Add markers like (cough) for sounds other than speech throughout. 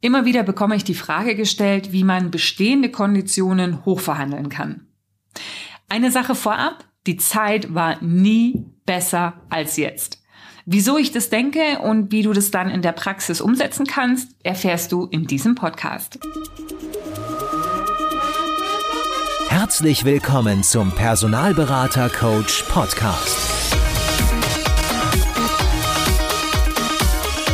Immer wieder bekomme ich die Frage gestellt, wie man bestehende Konditionen hochverhandeln kann. Eine Sache vorab, die Zeit war nie besser als jetzt. Wieso ich das denke und wie du das dann in der Praxis umsetzen kannst, erfährst du in diesem Podcast. Herzlich willkommen zum Personalberater Coach Podcast.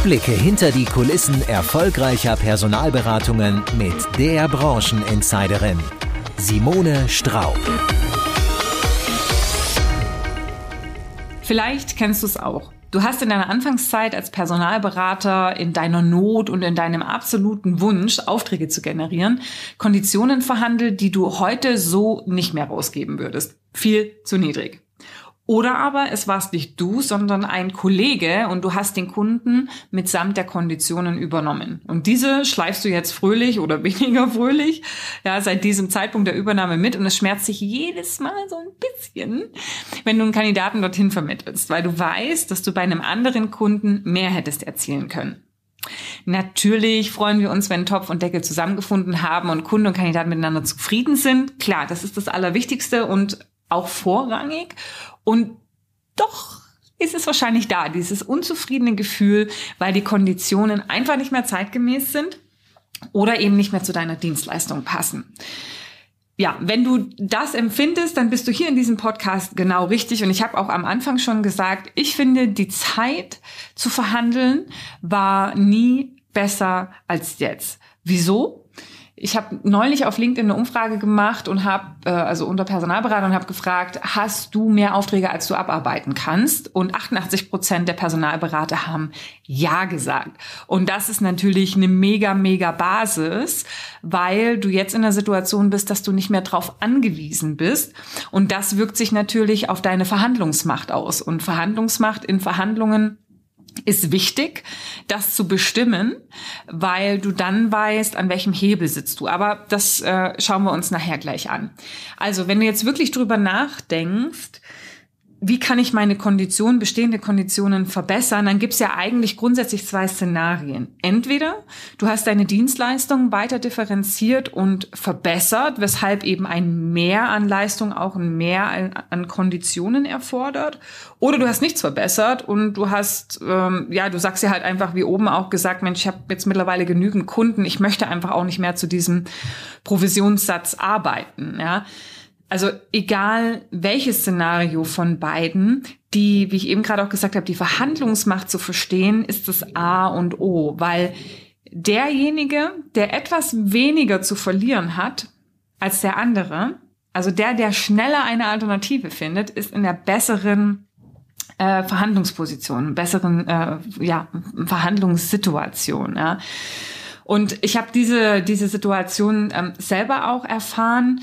Blicke hinter die Kulissen erfolgreicher Personalberatungen mit der Brancheninsiderin Simone Straub. Vielleicht kennst du es auch. Du hast in deiner Anfangszeit als Personalberater in deiner Not und in deinem absoluten Wunsch, Aufträge zu generieren, Konditionen verhandelt, die du heute so nicht mehr rausgeben würdest. Viel zu niedrig. Oder aber es warst nicht du, sondern ein Kollege und du hast den Kunden mitsamt der Konditionen übernommen. Und diese schleifst du jetzt fröhlich oder (laughs) weniger fröhlich, ja, seit diesem Zeitpunkt der Übernahme mit und es schmerzt sich jedes Mal so ein bisschen, wenn du einen Kandidaten dorthin vermittelst, weil du weißt, dass du bei einem anderen Kunden mehr hättest erzielen können. Natürlich freuen wir uns, wenn Topf und Deckel zusammengefunden haben und Kunde und Kandidat miteinander zufrieden sind. Klar, das ist das Allerwichtigste und auch vorrangig. Und doch ist es wahrscheinlich da, dieses unzufriedene Gefühl, weil die Konditionen einfach nicht mehr zeitgemäß sind oder eben nicht mehr zu deiner Dienstleistung passen. Ja, wenn du das empfindest, dann bist du hier in diesem Podcast genau richtig. Und ich habe auch am Anfang schon gesagt, ich finde, die Zeit zu verhandeln war nie besser als jetzt. Wieso? Ich habe neulich auf LinkedIn eine Umfrage gemacht und habe, äh, also unter Personalberater und habe gefragt, hast du mehr Aufträge, als du abarbeiten kannst? Und 88 Prozent der Personalberater haben Ja gesagt. Und das ist natürlich eine mega, mega Basis, weil du jetzt in der Situation bist, dass du nicht mehr drauf angewiesen bist. Und das wirkt sich natürlich auf deine Verhandlungsmacht aus. Und Verhandlungsmacht in Verhandlungen ist wichtig, das zu bestimmen, weil du dann weißt, an welchem Hebel sitzt du. Aber das äh, schauen wir uns nachher gleich an. Also, wenn du jetzt wirklich drüber nachdenkst, wie kann ich meine Konditionen, bestehende Konditionen verbessern, dann gibt es ja eigentlich grundsätzlich zwei Szenarien. Entweder du hast deine Dienstleistung weiter differenziert und verbessert, weshalb eben ein Mehr an Leistung auch ein Mehr an, an Konditionen erfordert, oder du hast nichts verbessert und du hast, ähm, ja, du sagst ja halt einfach, wie oben auch gesagt, Mensch, ich habe jetzt mittlerweile genügend Kunden, ich möchte einfach auch nicht mehr zu diesem Provisionssatz arbeiten, ja. Also egal welches Szenario von beiden, die, wie ich eben gerade auch gesagt habe, die Verhandlungsmacht zu verstehen, ist das A und O, weil derjenige, der etwas weniger zu verlieren hat als der andere, also der, der schneller eine Alternative findet, ist in der besseren äh, Verhandlungsposition, besseren äh, ja, Verhandlungssituation. Ja. Und ich habe diese, diese Situation ähm, selber auch erfahren,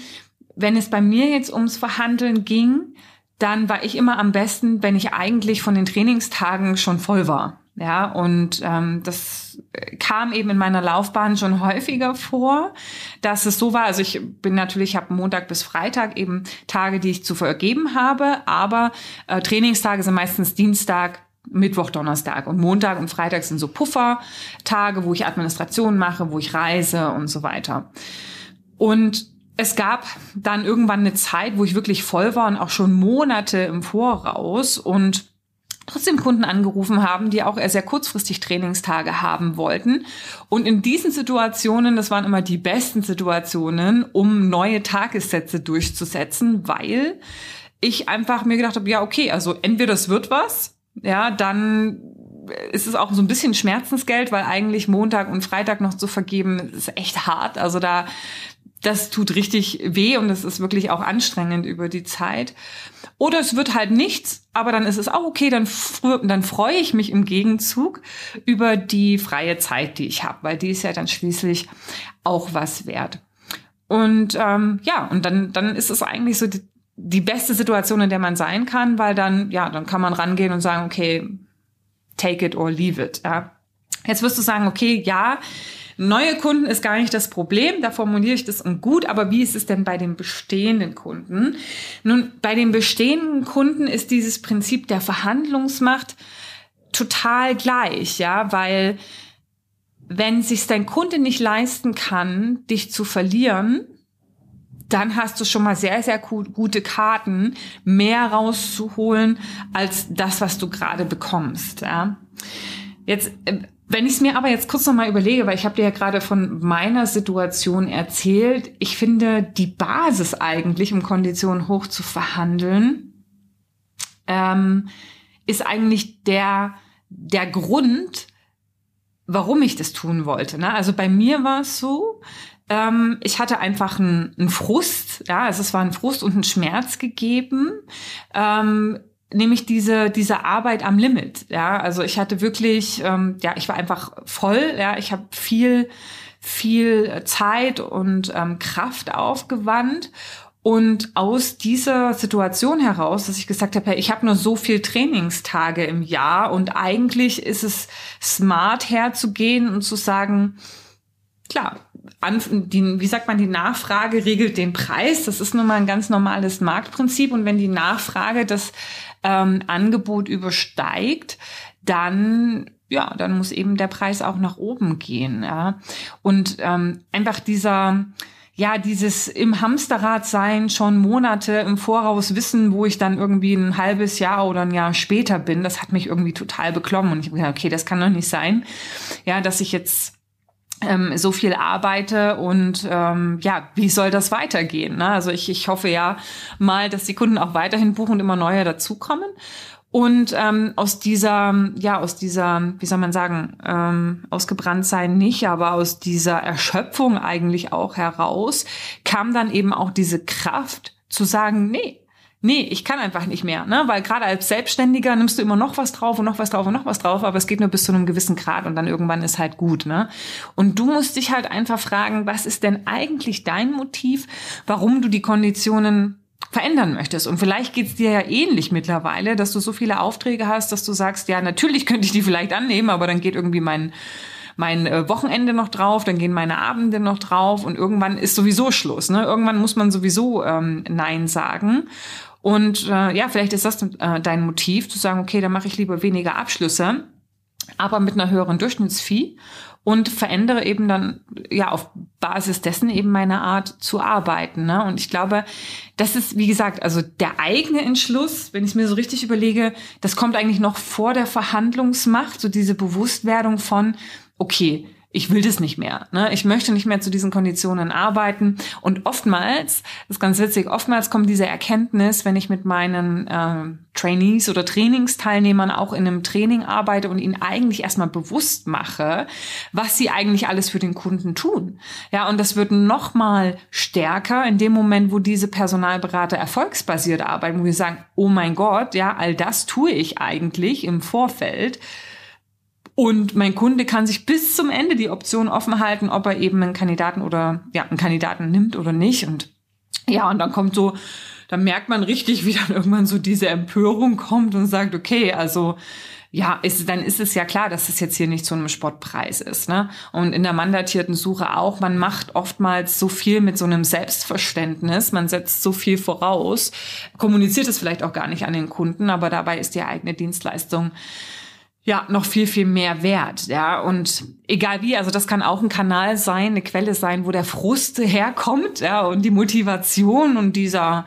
wenn es bei mir jetzt ums Verhandeln ging, dann war ich immer am besten, wenn ich eigentlich von den Trainingstagen schon voll war. Ja, und ähm, das kam eben in meiner Laufbahn schon häufiger vor, dass es so war. Also ich bin natürlich, habe Montag bis Freitag eben Tage, die ich zu vergeben habe, aber äh, Trainingstage sind meistens Dienstag, Mittwoch, Donnerstag und Montag und Freitag sind so Puffertage, wo ich Administration mache, wo ich reise und so weiter. Und es gab dann irgendwann eine Zeit, wo ich wirklich voll war und auch schon Monate im Voraus und trotzdem Kunden angerufen haben, die auch eher sehr kurzfristig Trainingstage haben wollten. Und in diesen Situationen, das waren immer die besten Situationen, um neue Tagessätze durchzusetzen, weil ich einfach mir gedacht habe, ja, okay, also entweder es wird was, ja, dann ist es auch so ein bisschen Schmerzensgeld, weil eigentlich Montag und Freitag noch zu vergeben ist echt hart. Also da das tut richtig weh und es ist wirklich auch anstrengend über die Zeit. Oder es wird halt nichts, aber dann ist es auch okay, dann, dann freue ich mich im Gegenzug über die freie Zeit, die ich habe, weil die ist ja dann schließlich auch was wert. Und ähm, ja, und dann, dann ist es eigentlich so die, die beste Situation, in der man sein kann, weil dann, ja, dann kann man rangehen und sagen, okay, take it or leave it. Ja. Jetzt wirst du sagen, okay, ja, Neue Kunden ist gar nicht das Problem, da formuliere ich das gut, aber wie ist es denn bei den bestehenden Kunden? Nun, bei den bestehenden Kunden ist dieses Prinzip der Verhandlungsmacht total gleich, ja, weil wenn sich dein Kunde nicht leisten kann, dich zu verlieren, dann hast du schon mal sehr, sehr gute Karten, mehr rauszuholen als das, was du gerade bekommst. Ja. Jetzt, äh, wenn ich es mir aber jetzt kurz noch mal überlege, weil ich habe dir ja gerade von meiner Situation erzählt, ich finde die Basis eigentlich, um Konditionen hoch zu verhandeln, ähm, ist eigentlich der der Grund, warum ich das tun wollte. Ne? Also bei mir war es so, ähm, ich hatte einfach einen, einen Frust, ja, also es war ein Frust und ein Schmerz gegeben. Ähm, nämlich diese diese Arbeit am Limit ja also ich hatte wirklich ähm, ja ich war einfach voll ja ich habe viel viel Zeit und ähm, Kraft aufgewandt und aus dieser Situation heraus, dass ich gesagt habe, hey, ich habe nur so viel Trainingstage im Jahr und eigentlich ist es smart herzugehen und zu sagen, klar, die, wie sagt man, die Nachfrage regelt den Preis. Das ist nun mal ein ganz normales Marktprinzip. Und wenn die Nachfrage das ähm, Angebot übersteigt, dann ja, dann muss eben der Preis auch nach oben gehen. Ja. Und ähm, einfach dieser ja, dieses im Hamsterrad sein, schon Monate im Voraus wissen, wo ich dann irgendwie ein halbes Jahr oder ein Jahr später bin, das hat mich irgendwie total beklommen. Und ich habe gedacht, okay, das kann doch nicht sein. Ja, dass ich jetzt ähm, so viel arbeite und ähm, ja, wie soll das weitergehen? Ne? Also ich, ich hoffe ja mal, dass die Kunden auch weiterhin buchen und immer neue dazukommen. Und ähm, aus dieser, ja, aus dieser, wie soll man sagen, ähm, ausgebrannt sein nicht, aber aus dieser Erschöpfung eigentlich auch heraus, kam dann eben auch diese Kraft zu sagen, nee, nee, ich kann einfach nicht mehr, ne? Weil gerade als Selbstständiger nimmst du immer noch was drauf und noch was drauf und noch was drauf, aber es geht nur bis zu einem gewissen Grad und dann irgendwann ist halt gut, ne? Und du musst dich halt einfach fragen, was ist denn eigentlich dein Motiv, warum du die Konditionen verändern möchtest. Und vielleicht geht's dir ja ähnlich mittlerweile, dass du so viele Aufträge hast, dass du sagst, ja, natürlich könnte ich die vielleicht annehmen, aber dann geht irgendwie mein mein äh, Wochenende noch drauf, dann gehen meine Abende noch drauf und irgendwann ist sowieso Schluss. Ne? Irgendwann muss man sowieso ähm, Nein sagen. Und äh, ja, vielleicht ist das äh, dein Motiv, zu sagen, okay, dann mache ich lieber weniger Abschlüsse, aber mit einer höheren Durchschnittsfee und verändere eben dann ja auf Basis dessen eben meine Art zu arbeiten. Ne? Und ich glaube, das ist, wie gesagt, also der eigene Entschluss, wenn ich mir so richtig überlege, das kommt eigentlich noch vor der Verhandlungsmacht, so diese Bewusstwerdung von, okay, ich will das nicht mehr. Ne? Ich möchte nicht mehr zu diesen Konditionen arbeiten. Und oftmals, das ist ganz witzig, oftmals kommt diese Erkenntnis, wenn ich mit meinen äh, Trainees oder Trainingsteilnehmern auch in einem Training arbeite und ihnen eigentlich erstmal bewusst mache, was sie eigentlich alles für den Kunden tun. Ja, und das wird noch mal stärker in dem Moment, wo diese Personalberater erfolgsbasiert arbeiten, wo wir sagen, oh mein Gott, ja, all das tue ich eigentlich im Vorfeld und mein Kunde kann sich bis zum Ende die Option offen halten, ob er eben einen Kandidaten oder ja, einen Kandidaten nimmt oder nicht. Und ja, und dann kommt so, dann merkt man richtig, wie dann irgendwann so diese Empörung kommt und sagt, okay, also ja, ist, dann ist es ja klar, dass es jetzt hier nicht zu einem Spottpreis ist. Ne? Und in der mandatierten Suche auch, man macht oftmals so viel mit so einem Selbstverständnis, man setzt so viel voraus, kommuniziert es vielleicht auch gar nicht an den Kunden, aber dabei ist die eigene Dienstleistung ja, noch viel, viel mehr wert, ja. Und egal wie, also das kann auch ein Kanal sein, eine Quelle sein, wo der Frust herkommt, ja, und die Motivation und dieser,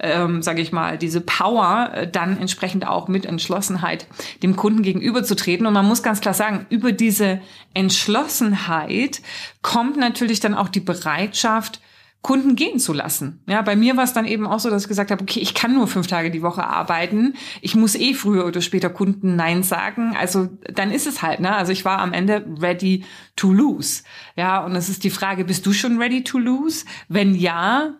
ähm, sage ich mal, diese Power äh, dann entsprechend auch mit Entschlossenheit dem Kunden gegenüberzutreten. Und man muss ganz klar sagen, über diese Entschlossenheit kommt natürlich dann auch die Bereitschaft, Kunden gehen zu lassen. Ja, bei mir war es dann eben auch so, dass ich gesagt habe, okay, ich kann nur fünf Tage die Woche arbeiten. Ich muss eh früher oder später Kunden Nein sagen. Also dann ist es halt, ne? Also ich war am Ende ready to lose. Ja, und es ist die Frage, bist du schon ready to lose? Wenn ja,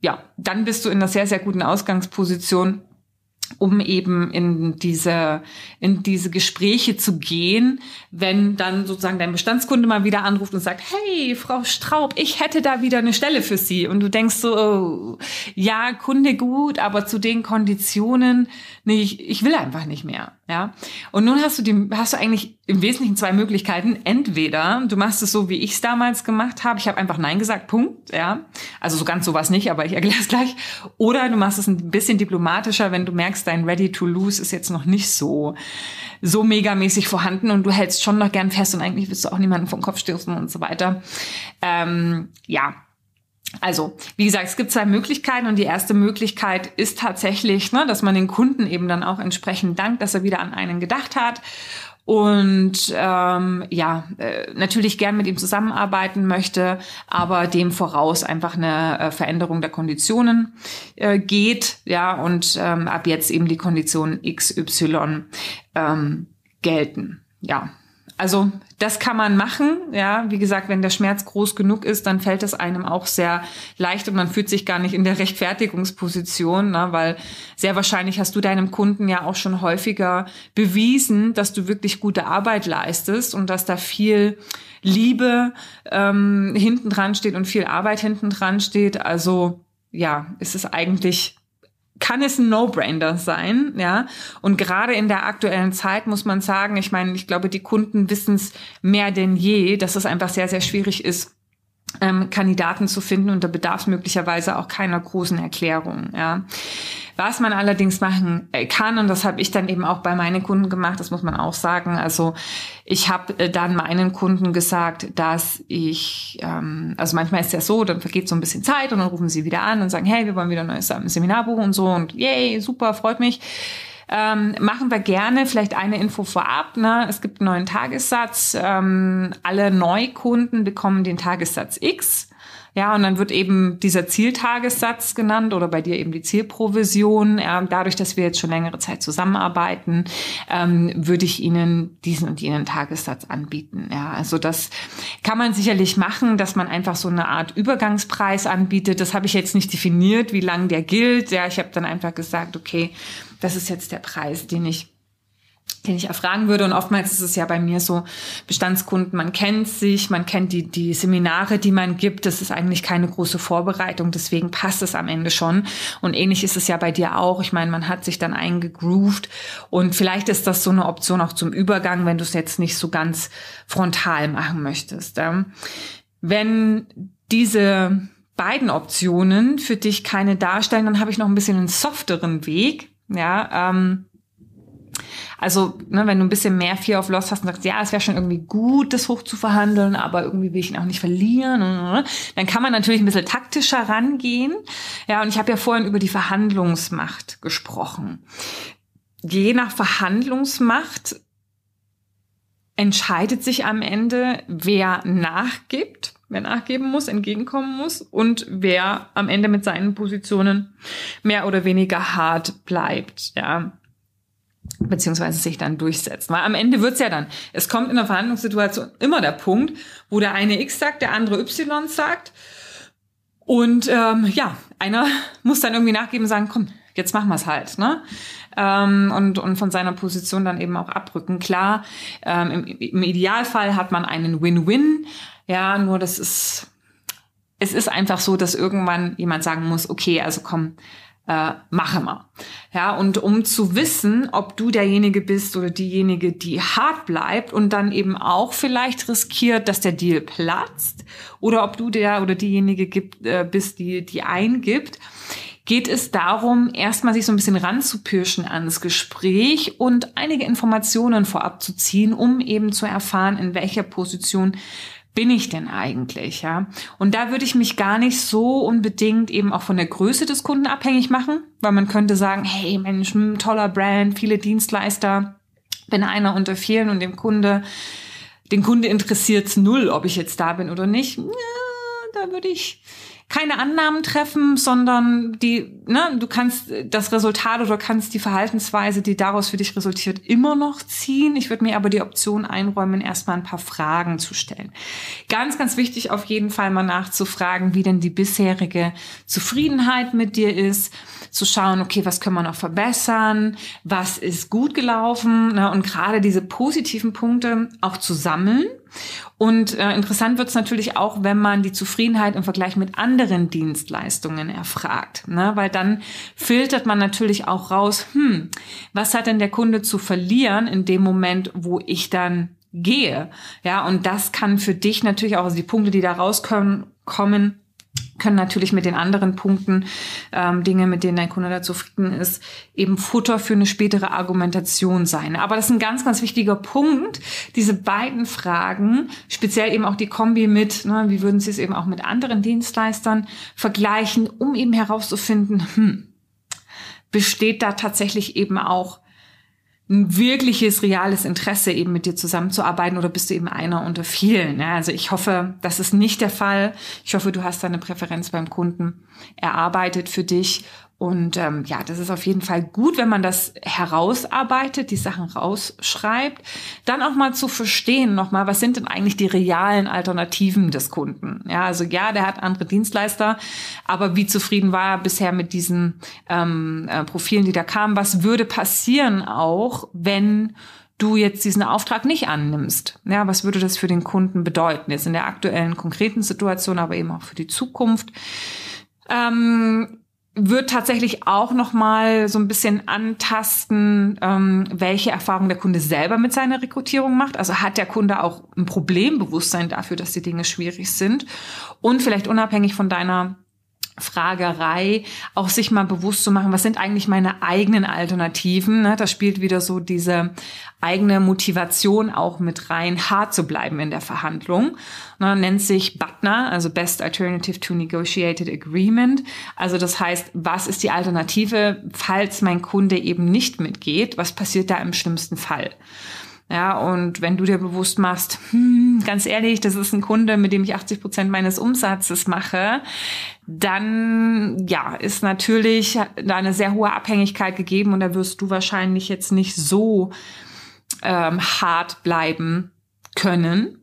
ja, dann bist du in einer sehr, sehr guten Ausgangsposition, um eben in diese, in diese Gespräche zu gehen, wenn dann sozusagen dein Bestandskunde mal wieder anruft und sagt, hey, Frau Straub, ich hätte da wieder eine Stelle für Sie. Und du denkst so, oh, ja, Kunde gut, aber zu den Konditionen, nee, ich, ich will einfach nicht mehr. Ja. Und nun hast du die, hast du eigentlich im Wesentlichen zwei Möglichkeiten. Entweder du machst es so, wie ich es damals gemacht habe. Ich habe einfach Nein gesagt, Punkt. Ja. Also so ganz sowas nicht, aber ich erkläre es gleich. Oder du machst es ein bisschen diplomatischer, wenn du merkst, dein Ready to Lose ist jetzt noch nicht so, so megamäßig vorhanden und du hältst schon noch gern fest und eigentlich willst du auch niemanden vom Kopf stürzen und so weiter. Ähm, ja, also, wie gesagt, es gibt zwei Möglichkeiten und die erste Möglichkeit ist tatsächlich, ne, dass man den Kunden eben dann auch entsprechend dankt, dass er wieder an einen gedacht hat und ähm, ja, äh, natürlich gern mit ihm zusammenarbeiten möchte, aber dem voraus einfach eine äh, Veränderung der Konditionen äh, geht, ja, und ähm, ab jetzt eben die Konditionen XY ähm, gelten. Ja, also das kann man machen. Ja, wie gesagt, wenn der Schmerz groß genug ist, dann fällt es einem auch sehr leicht und man fühlt sich gar nicht in der Rechtfertigungsposition, ne, weil sehr wahrscheinlich hast du deinem Kunden ja auch schon häufiger bewiesen, dass du wirklich gute Arbeit leistest und dass da viel Liebe ähm, hinten dran steht und viel Arbeit hinten dran steht. Also ja, ist es eigentlich kann es ein No-Brainer sein, ja. Und gerade in der aktuellen Zeit muss man sagen, ich meine, ich glaube, die Kunden wissen es mehr denn je, dass es einfach sehr, sehr schwierig ist, ähm, Kandidaten zu finden und da bedarf es möglicherweise auch keiner großen Erklärung. Ja. Was man allerdings machen äh, kann, und das habe ich dann eben auch bei meinen Kunden gemacht, das muss man auch sagen. Also ich habe äh, dann meinen Kunden gesagt, dass ich, ähm, also manchmal ist ja so, dann vergeht so ein bisschen Zeit und dann rufen sie wieder an und sagen, hey, wir wollen wieder ein neues Seminar buchen und so und yay, super, freut mich. Ähm, machen wir gerne vielleicht eine Info vorab. Ne? Es gibt einen neuen Tagessatz. Ähm, alle Neukunden bekommen den Tagessatz X. Ja, und dann wird eben dieser Zieltagessatz genannt oder bei dir eben die Zielprovision. Ja, dadurch, dass wir jetzt schon längere Zeit zusammenarbeiten, ähm, würde ich Ihnen diesen und jenen Tagessatz anbieten. Ja, also das kann man sicherlich machen, dass man einfach so eine Art Übergangspreis anbietet. Das habe ich jetzt nicht definiert, wie lang der gilt. Ja, ich habe dann einfach gesagt, okay, das ist jetzt der Preis, den ich den ich erfragen würde. Und oftmals ist es ja bei mir so, Bestandskunden, man kennt sich, man kennt die, die Seminare, die man gibt. Das ist eigentlich keine große Vorbereitung, deswegen passt es am Ende schon. Und ähnlich ist es ja bei dir auch. Ich meine, man hat sich dann eingegroovt und vielleicht ist das so eine Option auch zum Übergang, wenn du es jetzt nicht so ganz frontal machen möchtest. Wenn diese beiden Optionen für dich keine darstellen, dann habe ich noch ein bisschen einen softeren Weg ja, ähm, also, ne, wenn du ein bisschen mehr Fear of Loss hast und sagst, ja, es wäre schon irgendwie gut, das hoch zu verhandeln, aber irgendwie will ich ihn auch nicht verlieren, dann kann man natürlich ein bisschen taktischer rangehen. Ja, und ich habe ja vorhin über die Verhandlungsmacht gesprochen. Je nach Verhandlungsmacht entscheidet sich am Ende, wer nachgibt wer nachgeben muss, entgegenkommen muss und wer am Ende mit seinen Positionen mehr oder weniger hart bleibt, ja beziehungsweise sich dann durchsetzt. Weil am Ende wird's ja dann, es kommt in der Verhandlungssituation immer der Punkt, wo der eine X sagt, der andere Y sagt. Und ähm, ja, einer muss dann irgendwie nachgeben und sagen, komm, jetzt machen wir's halt. Ne? Ähm, und, und von seiner Position dann eben auch abrücken. Klar, ähm, im, im Idealfall hat man einen Win-Win. Ja, nur das ist, es ist einfach so, dass irgendwann jemand sagen muss, okay, also komm, äh, mache mal. Ja, und um zu wissen, ob du derjenige bist oder diejenige, die hart bleibt und dann eben auch vielleicht riskiert, dass der Deal platzt, oder ob du der oder diejenige gibt, äh, bist, die, die eingibt, geht es darum, erstmal sich so ein bisschen ranzupirschen ans Gespräch und einige Informationen vorab zu ziehen, um eben zu erfahren, in welcher Position bin ich denn eigentlich, ja? Und da würde ich mich gar nicht so unbedingt eben auch von der Größe des Kunden abhängig machen, weil man könnte sagen, hey Mensch, hm, toller Brand, viele Dienstleister, bin einer unter vielen und dem Kunde, den Kunde interessiert's null, ob ich jetzt da bin oder nicht. Ja, da würde ich keine Annahmen treffen, sondern die, ne, du kannst das Resultat oder kannst die Verhaltensweise, die daraus für dich resultiert, immer noch ziehen. Ich würde mir aber die Option einräumen, erstmal ein paar Fragen zu stellen. Ganz, ganz wichtig auf jeden Fall mal nachzufragen, wie denn die bisherige Zufriedenheit mit dir ist, zu schauen, okay, was können wir noch verbessern, was ist gut gelaufen, ne, und gerade diese positiven Punkte auch zu sammeln Und äh, interessant wird es natürlich auch, wenn man die Zufriedenheit im Vergleich mit anderen Dienstleistungen erfragt, ne? weil dann filtert man natürlich auch raus, hm, was hat denn der Kunde zu verlieren in dem Moment, wo ich dann gehe. Ja, und das kann für dich natürlich auch, also die Punkte, die da rauskommen, kommen, können natürlich mit den anderen Punkten, ähm, Dinge, mit denen dein Kunde da zufrieden ist, eben Futter für eine spätere Argumentation sein. Aber das ist ein ganz, ganz wichtiger Punkt, diese beiden Fragen, speziell eben auch die Kombi mit, ne, wie würden Sie es eben auch mit anderen Dienstleistern vergleichen, um eben herauszufinden, hm, besteht da tatsächlich eben auch ein wirkliches, reales Interesse, eben mit dir zusammenzuarbeiten oder bist du eben einer unter vielen? Ja, also ich hoffe, das ist nicht der Fall. Ich hoffe, du hast deine Präferenz beim Kunden erarbeitet für dich und ähm, ja, das ist auf jeden Fall gut, wenn man das herausarbeitet, die Sachen rausschreibt, dann auch mal zu verstehen nochmal, was sind denn eigentlich die realen Alternativen des Kunden? Ja, also ja, der hat andere Dienstleister, aber wie zufrieden war er bisher mit diesen ähm, äh, Profilen, die da kamen? Was würde passieren auch, wenn du jetzt diesen Auftrag nicht annimmst. Ja, was würde das für den Kunden bedeuten? Jetzt in der aktuellen konkreten Situation, aber eben auch für die Zukunft. Ähm, wird tatsächlich auch noch mal so ein bisschen antasten, ähm, welche Erfahrung der Kunde selber mit seiner Rekrutierung macht. Also hat der Kunde auch ein Problembewusstsein dafür, dass die Dinge schwierig sind und vielleicht unabhängig von deiner Fragerei, auch sich mal bewusst zu machen, was sind eigentlich meine eigenen Alternativen. Ne? Da spielt wieder so diese eigene Motivation auch mit rein, hart zu bleiben in der Verhandlung. Ne? Nennt sich BATNA, also Best Alternative to Negotiated Agreement. Also das heißt, was ist die Alternative, falls mein Kunde eben nicht mitgeht? Was passiert da im schlimmsten Fall? Ja, und wenn du dir bewusst machst, hm, ganz ehrlich, das ist ein Kunde, mit dem ich 80 Prozent meines Umsatzes mache, dann ja, ist natürlich da eine sehr hohe Abhängigkeit gegeben und da wirst du wahrscheinlich jetzt nicht so ähm, hart bleiben können.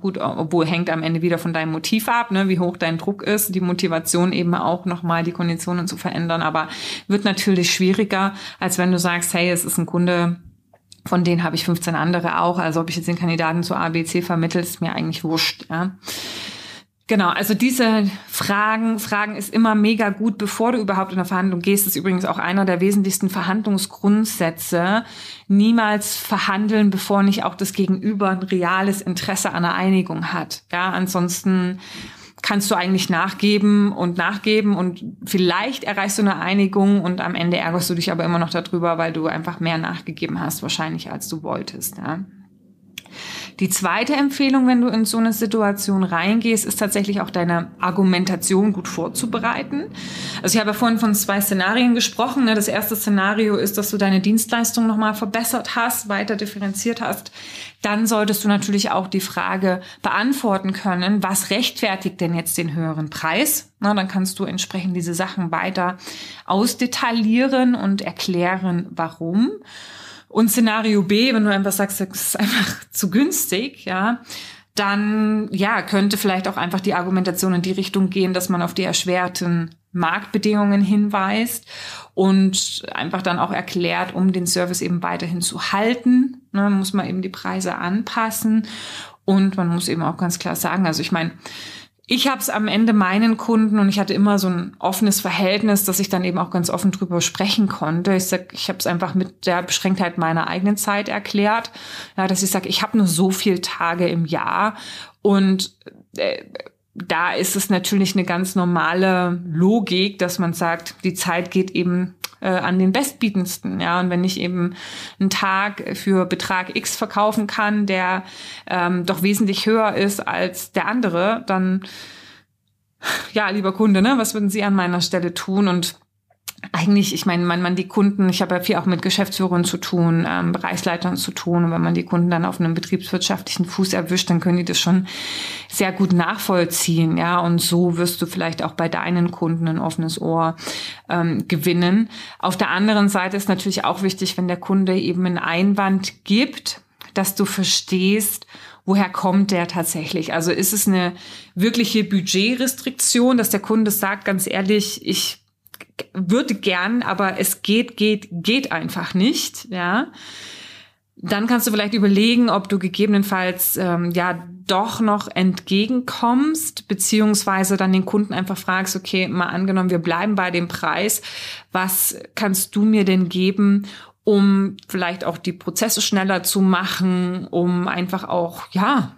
Gut, obwohl hängt am Ende wieder von deinem Motiv ab, ne, wie hoch dein Druck ist, die Motivation eben auch nochmal die Konditionen zu verändern, aber wird natürlich schwieriger, als wenn du sagst, hey, es ist ein Kunde, von denen habe ich 15 andere auch. Also ob ich jetzt den Kandidaten zu ABC vermittelt, ist mir eigentlich wurscht. Ja. Genau, also diese Fragen, Fragen ist immer mega gut, bevor du überhaupt in eine Verhandlung gehst. Das ist übrigens auch einer der wesentlichsten Verhandlungsgrundsätze. Niemals verhandeln, bevor nicht auch das Gegenüber ein reales Interesse an einer Einigung hat. Ja, ansonsten kannst du eigentlich nachgeben und nachgeben und vielleicht erreichst du eine Einigung und am Ende ärgerst du dich aber immer noch darüber, weil du einfach mehr nachgegeben hast, wahrscheinlich als du wolltest. Ja. Die zweite Empfehlung, wenn du in so eine Situation reingehst, ist tatsächlich auch deine Argumentation gut vorzubereiten. Also ich habe ja vorhin von zwei Szenarien gesprochen. Ne? Das erste Szenario ist, dass du deine Dienstleistung nochmal verbessert hast, weiter differenziert hast. Dann solltest du natürlich auch die Frage beantworten können, was rechtfertigt denn jetzt den höheren Preis? Na, dann kannst du entsprechend diese Sachen weiter ausdetaillieren und erklären, warum. Und Szenario B, wenn du einfach sagst, das ist einfach (laughs) zu günstig, ja, dann ja, könnte vielleicht auch einfach die Argumentation in die Richtung gehen, dass man auf die erschwerten Marktbedingungen hinweist und einfach dann auch erklärt, um den Service eben weiterhin zu halten, ne, muss man eben die Preise anpassen und man muss eben auch ganz klar sagen, also ich meine, ich habe es am Ende meinen Kunden und ich hatte immer so ein offenes Verhältnis, dass ich dann eben auch ganz offen drüber sprechen konnte. Ich sag, ich habe es einfach mit der Beschränktheit meiner eigenen Zeit erklärt, ja, dass ich sage, ich habe nur so viel Tage im Jahr und äh, da ist es natürlich eine ganz normale Logik, dass man sagt, die Zeit geht eben äh, an den Bestbietendsten. Ja, und wenn ich eben einen Tag für Betrag X verkaufen kann, der ähm, doch wesentlich höher ist als der andere, dann ja, lieber Kunde, ne, was würden Sie an meiner Stelle tun? Und eigentlich, ich meine, wenn man die Kunden, ich habe ja viel auch mit Geschäftsführern zu tun, ähm, Bereichsleitern zu tun, und wenn man die Kunden dann auf einem betriebswirtschaftlichen Fuß erwischt, dann können die das schon sehr gut nachvollziehen, ja, und so wirst du vielleicht auch bei deinen Kunden ein offenes Ohr ähm, gewinnen. Auf der anderen Seite ist natürlich auch wichtig, wenn der Kunde eben einen Einwand gibt, dass du verstehst, woher kommt der tatsächlich? Also ist es eine wirkliche Budgetrestriktion, dass der Kunde sagt, ganz ehrlich, ich würde gern, aber es geht, geht, geht einfach nicht, ja. Dann kannst du vielleicht überlegen, ob du gegebenenfalls ähm, ja doch noch entgegenkommst, beziehungsweise dann den Kunden einfach fragst, okay, mal angenommen, wir bleiben bei dem Preis, was kannst du mir denn geben, um vielleicht auch die Prozesse schneller zu machen, um einfach auch, ja,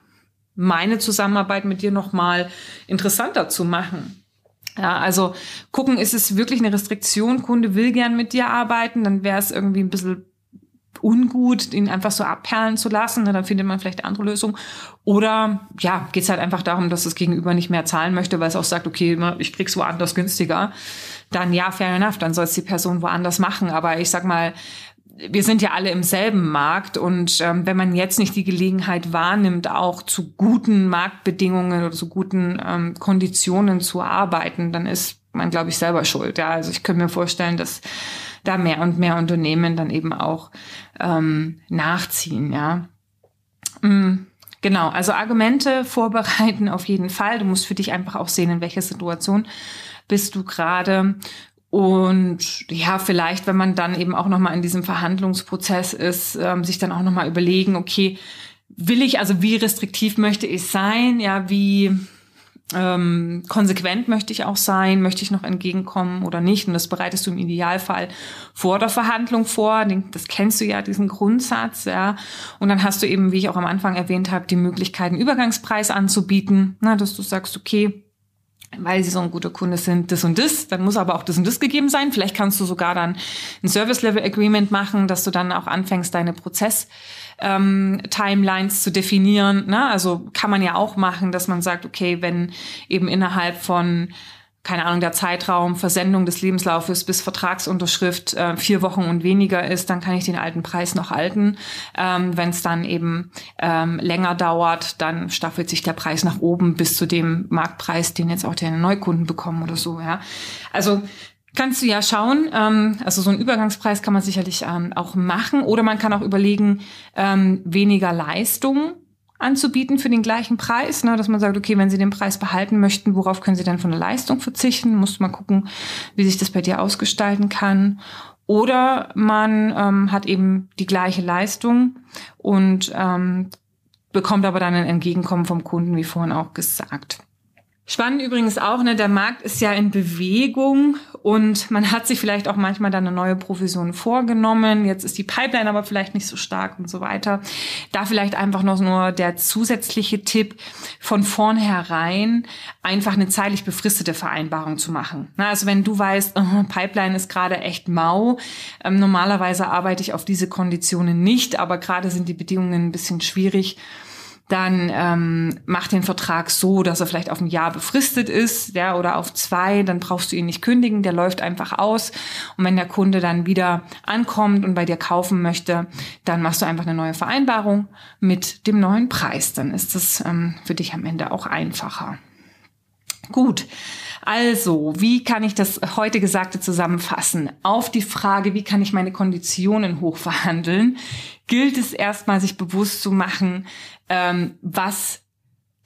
meine Zusammenarbeit mit dir nochmal interessanter zu machen. Ja, also gucken, ist es wirklich eine Restriktion, Kunde will gern mit dir arbeiten, dann wäre es irgendwie ein bisschen ungut, ihn einfach so abperlen zu lassen. Ne, dann findet man vielleicht eine andere Lösung. Oder ja, geht es halt einfach darum, dass das Gegenüber nicht mehr zahlen möchte, weil es auch sagt, okay, ich krieg's woanders günstiger. Dann ja, fair enough, dann soll es die Person woanders machen. Aber ich sag mal, wir sind ja alle im selben Markt und ähm, wenn man jetzt nicht die Gelegenheit wahrnimmt, auch zu guten Marktbedingungen oder zu guten ähm, Konditionen zu arbeiten, dann ist man, glaube ich, selber schuld. Ja, also ich könnte mir vorstellen, dass da mehr und mehr Unternehmen dann eben auch ähm, nachziehen. Ja. Mm. Genau, also Argumente vorbereiten auf jeden Fall. Du musst für dich einfach auch sehen, in welcher Situation bist du gerade und ja, vielleicht, wenn man dann eben auch nochmal in diesem Verhandlungsprozess ist, ähm, sich dann auch nochmal überlegen, okay, will ich, also wie restriktiv möchte ich sein? Ja, wie ähm, konsequent möchte ich auch sein? Möchte ich noch entgegenkommen oder nicht? Und das bereitest du im Idealfall vor der Verhandlung vor. Das kennst du ja, diesen Grundsatz, ja. Und dann hast du eben, wie ich auch am Anfang erwähnt habe, die Möglichkeit, einen Übergangspreis anzubieten, na, dass du sagst, okay, weil sie so ein guter Kunde sind, das und das, dann muss aber auch das und das gegeben sein. Vielleicht kannst du sogar dann ein Service-Level-Agreement machen, dass du dann auch anfängst, deine Prozess-Timelines ähm, zu definieren. Ne? Also kann man ja auch machen, dass man sagt, okay, wenn eben innerhalb von keine Ahnung, der Zeitraum Versendung des Lebenslaufes bis Vertragsunterschrift äh, vier Wochen und weniger ist, dann kann ich den alten Preis noch halten. Ähm, Wenn es dann eben ähm, länger dauert, dann staffelt sich der Preis nach oben bis zu dem Marktpreis, den jetzt auch die Neukunden bekommen oder so. Ja, also kannst du ja schauen. Ähm, also so einen Übergangspreis kann man sicherlich ähm, auch machen oder man kann auch überlegen ähm, weniger Leistung anzubieten für den gleichen Preis, ne, dass man sagt, okay, wenn Sie den Preis behalten möchten, worauf können Sie dann von der Leistung verzichten? Muss man gucken, wie sich das bei dir ausgestalten kann. Oder man ähm, hat eben die gleiche Leistung und ähm, bekommt aber dann ein Entgegenkommen vom Kunden, wie vorhin auch gesagt. Spannend übrigens auch, ne, der Markt ist ja in Bewegung und man hat sich vielleicht auch manchmal dann eine neue Provision vorgenommen. Jetzt ist die Pipeline aber vielleicht nicht so stark und so weiter. Da vielleicht einfach noch nur der zusätzliche Tipp von vornherein einfach eine zeitlich befristete Vereinbarung zu machen. Na, also wenn du weißt, oh, Pipeline ist gerade echt mau, ähm, normalerweise arbeite ich auf diese Konditionen nicht, aber gerade sind die Bedingungen ein bisschen schwierig dann ähm, mach den Vertrag so, dass er vielleicht auf ein Jahr befristet ist, ja, oder auf zwei, dann brauchst du ihn nicht kündigen, der läuft einfach aus. Und wenn der Kunde dann wieder ankommt und bei dir kaufen möchte, dann machst du einfach eine neue Vereinbarung mit dem neuen Preis. Dann ist das ähm, für dich am Ende auch einfacher. Gut. Also, wie kann ich das heute Gesagte zusammenfassen? Auf die Frage, wie kann ich meine Konditionen hochverhandeln, gilt es erstmal, sich bewusst zu machen, ähm, was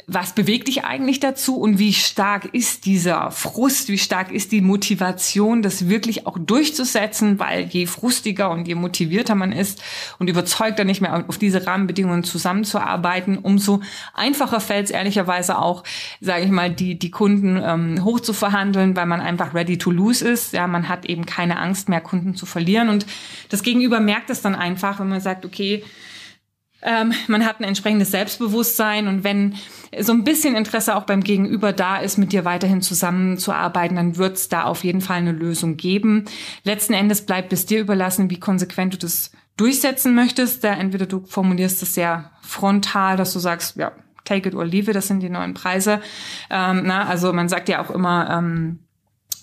was bewegt dich eigentlich dazu und wie stark ist dieser Frust, wie stark ist die Motivation, das wirklich auch durchzusetzen, weil je frustiger und je motivierter man ist und überzeugter nicht mehr auf diese Rahmenbedingungen zusammenzuarbeiten, umso einfacher fällt es ehrlicherweise auch, sage ich mal, die, die Kunden ähm, hoch zu verhandeln, weil man einfach ready to lose ist. Ja, man hat eben keine Angst mehr, Kunden zu verlieren und das Gegenüber merkt es dann einfach, wenn man sagt, okay, ähm, man hat ein entsprechendes Selbstbewusstsein und wenn so ein bisschen Interesse auch beim Gegenüber da ist, mit dir weiterhin zusammenzuarbeiten, dann wird es da auf jeden Fall eine Lösung geben. Letzten Endes bleibt es dir überlassen, wie konsequent du das durchsetzen möchtest. Da entweder du formulierst es sehr frontal, dass du sagst, ja, take it or leave it, das sind die neuen Preise. Ähm, na, also man sagt ja auch immer, ähm,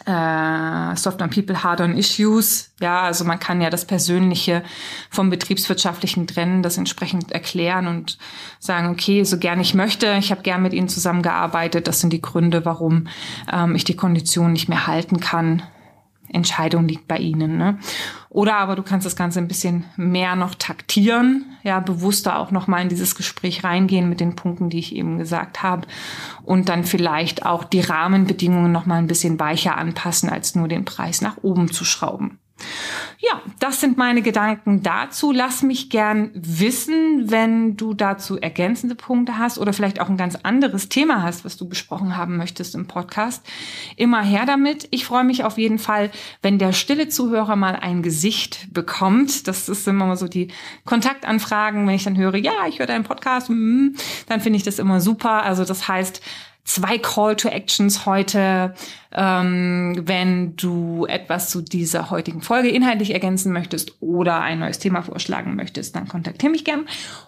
äh, Soft on People, Hard on Issues. Ja, also man kann ja das Persönliche vom Betriebswirtschaftlichen trennen, das entsprechend erklären und sagen, okay, so gern ich möchte, ich habe gern mit Ihnen zusammengearbeitet, das sind die Gründe, warum ähm, ich die Konditionen nicht mehr halten kann. Entscheidung liegt bei Ihnen. Ne? Oder aber du kannst das Ganze ein bisschen mehr noch taktieren, ja, bewusster auch nochmal in dieses Gespräch reingehen mit den Punkten, die ich eben gesagt habe und dann vielleicht auch die Rahmenbedingungen nochmal ein bisschen weicher anpassen, als nur den Preis nach oben zu schrauben. Ja, das sind meine Gedanken dazu. Lass mich gern wissen, wenn du dazu ergänzende Punkte hast oder vielleicht auch ein ganz anderes Thema hast, was du besprochen haben möchtest im Podcast. Immer her damit. Ich freue mich auf jeden Fall, wenn der stille Zuhörer mal ein Gesicht bekommt. Das ist immer so die Kontaktanfragen, wenn ich dann höre, ja, ich höre deinen Podcast, hm, dann finde ich das immer super. Also das heißt, zwei Call to Actions heute. Ähm, wenn du etwas zu dieser heutigen Folge inhaltlich ergänzen möchtest oder ein neues Thema vorschlagen möchtest, dann kontaktiere mich gern.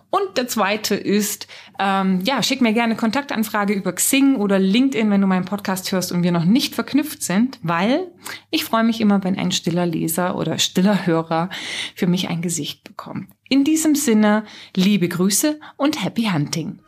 Und der zweite ist, ähm, ja, schick mir gerne Kontaktanfrage über Xing oder LinkedIn, wenn du meinen Podcast hörst und wir noch nicht verknüpft sind, weil ich freue mich immer, wenn ein stiller Leser oder stiller Hörer für mich ein Gesicht bekommt. In diesem Sinne, liebe Grüße und Happy Hunting.